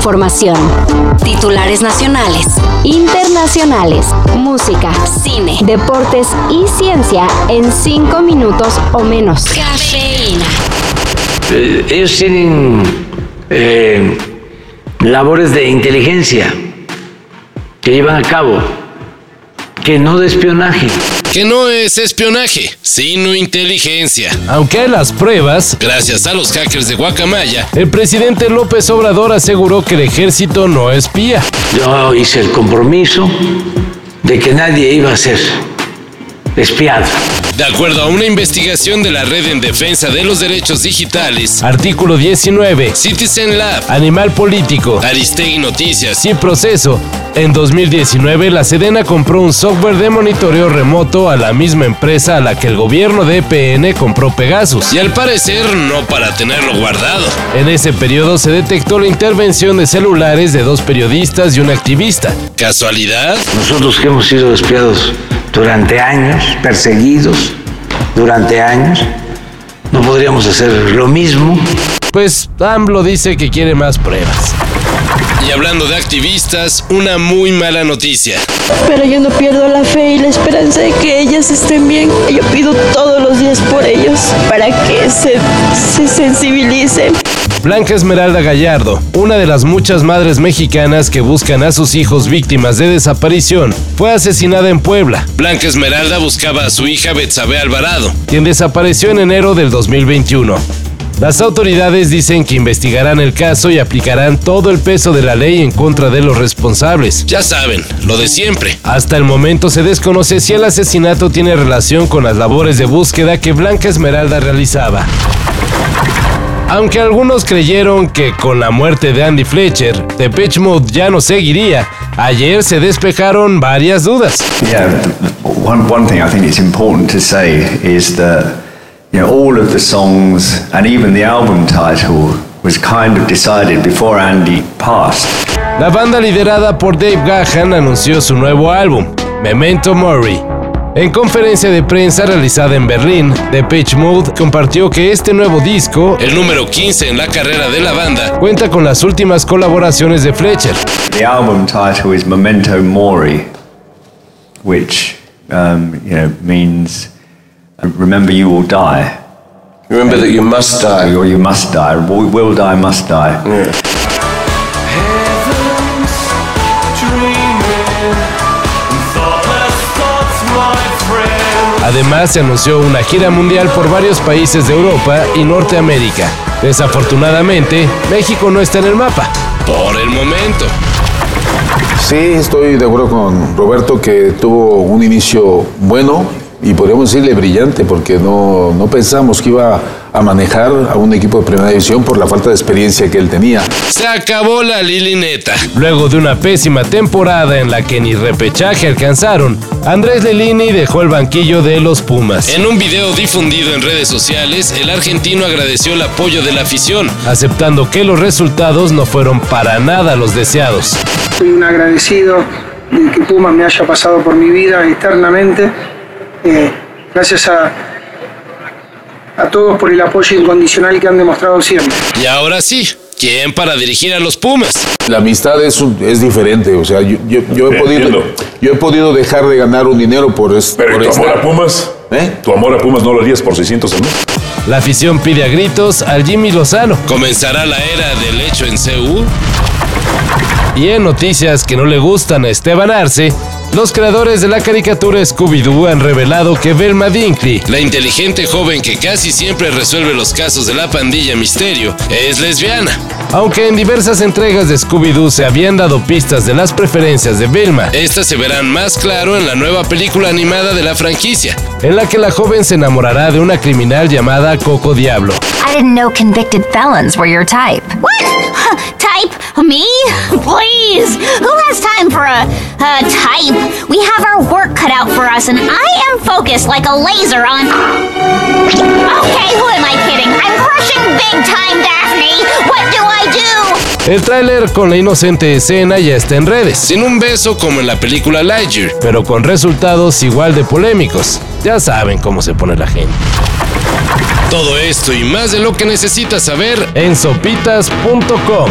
información. Titulares nacionales, internacionales, música, cine, deportes y ciencia en cinco minutos o menos. Cafeína. Eh, ellos tienen eh, labores de inteligencia que llevan a cabo, que no de espionaje que no es espionaje, sino inteligencia. Aunque hay las pruebas, gracias a los hackers de Guacamaya, el presidente López Obrador aseguró que el ejército no espía. Yo hice el compromiso de que nadie iba a ser espiado. De acuerdo a una investigación de la Red en Defensa de los Derechos Digitales, artículo 19, Citizen Lab, Animal Político, Aristegui Noticias y Proceso, en 2019, la Sedena compró un software de monitoreo remoto a la misma empresa a la que el gobierno de EPN compró Pegasus. Y al parecer no para tenerlo guardado. En ese periodo se detectó la intervención de celulares de dos periodistas y un activista. ¿Casualidad? Nosotros que hemos sido espiados durante años, perseguidos durante años, no podríamos hacer lo mismo. Pues AMLO dice que quiere más pruebas. Y hablando de activistas, una muy mala noticia. Pero yo no pierdo la fe y la esperanza de que ellas estén bien. Yo pido todos los días por ellos para que se, se sensibilicen. Blanca Esmeralda Gallardo, una de las muchas madres mexicanas que buscan a sus hijos víctimas de desaparición, fue asesinada en Puebla. Blanca Esmeralda buscaba a su hija Betsabe Alvarado, quien desapareció en enero del 2021. Las autoridades dicen que investigarán el caso y aplicarán todo el peso de la ley en contra de los responsables. Ya saben, lo de siempre. Hasta el momento se desconoce si el asesinato tiene relación con las labores de búsqueda que Blanca Esmeralda realizaba. Aunque algunos creyeron que con la muerte de Andy Fletcher, Depeche Mode ya no seguiría, ayer se despejaron varias dudas. Yeah, one, one thing I think it's important to say is that you know, all of the songs and even the album title was kind of decided before Andy passed. La banda liderada por Dave Gahan anunció su nuevo álbum, Memento Mori. En conferencia de prensa realizada en Berlín, Depeche Mode compartió que este nuevo disco, el número 15 en la carrera de la banda, cuenta con las últimas colaboraciones de Fletcher. The album title is Memento Mori, which um, you know, means Remember, you will die. Remember that you must die. Or you must die. We will die, must die. Yeah. Además, se anunció una gira mundial por varios países de Europa y Norteamérica. Desafortunadamente, México no está en el mapa. Por el momento. Sí, estoy de acuerdo con Roberto que tuvo un inicio bueno, y podríamos decirle brillante porque no, no pensamos que iba a manejar a un equipo de primera división por la falta de experiencia que él tenía. Se acabó la Lilineta. Luego de una pésima temporada en la que ni repechaje alcanzaron, Andrés Lilini dejó el banquillo de los Pumas. En un video difundido en redes sociales, el argentino agradeció el apoyo de la afición, aceptando que los resultados no fueron para nada los deseados. Soy un agradecido de que Pumas me haya pasado por mi vida eternamente eh, gracias a, a todos por el apoyo incondicional que han demostrado siempre. Y ahora sí, ¿quién para dirigir a los Pumas? La amistad es, es diferente, o sea, yo, yo, he podido, yo he podido dejar de ganar un dinero por, esto. Pero tu amor a Pumas? ¿Eh? ¿Tu amor a Pumas no lo harías por 600 años? La afición pide a gritos al Jimmy Lozano. ¿Comenzará la era del hecho en CU? Y en noticias que no le gustan a Esteban Arce, los creadores de la caricatura Scooby-Doo han revelado que Velma Dinkley, la inteligente joven que casi siempre resuelve los casos de la pandilla Misterio, es lesbiana. Aunque en diversas entregas de Scooby-Doo se habían dado pistas de las preferencias de Velma, estas se verán más claro en la nueva película animada de la franquicia, en la que la joven se enamorará de una criminal llamada Coco Diablo. I didn't know convicted felons were your type. What? Type? Me? Please. Who has time for a, a type? We have our work cut out for us, and I am focused like a laser on. Okay, who am I kidding? I'm crushing big time, Daphne. What do I do? El tráiler con la inocente escena ya está en redes. Sin un beso como en la película Lightyear. Pero con resultados igual de polémicos. Ya saben cómo se pone la gente. Todo esto y más de lo que necesitas saber en sopitas.com.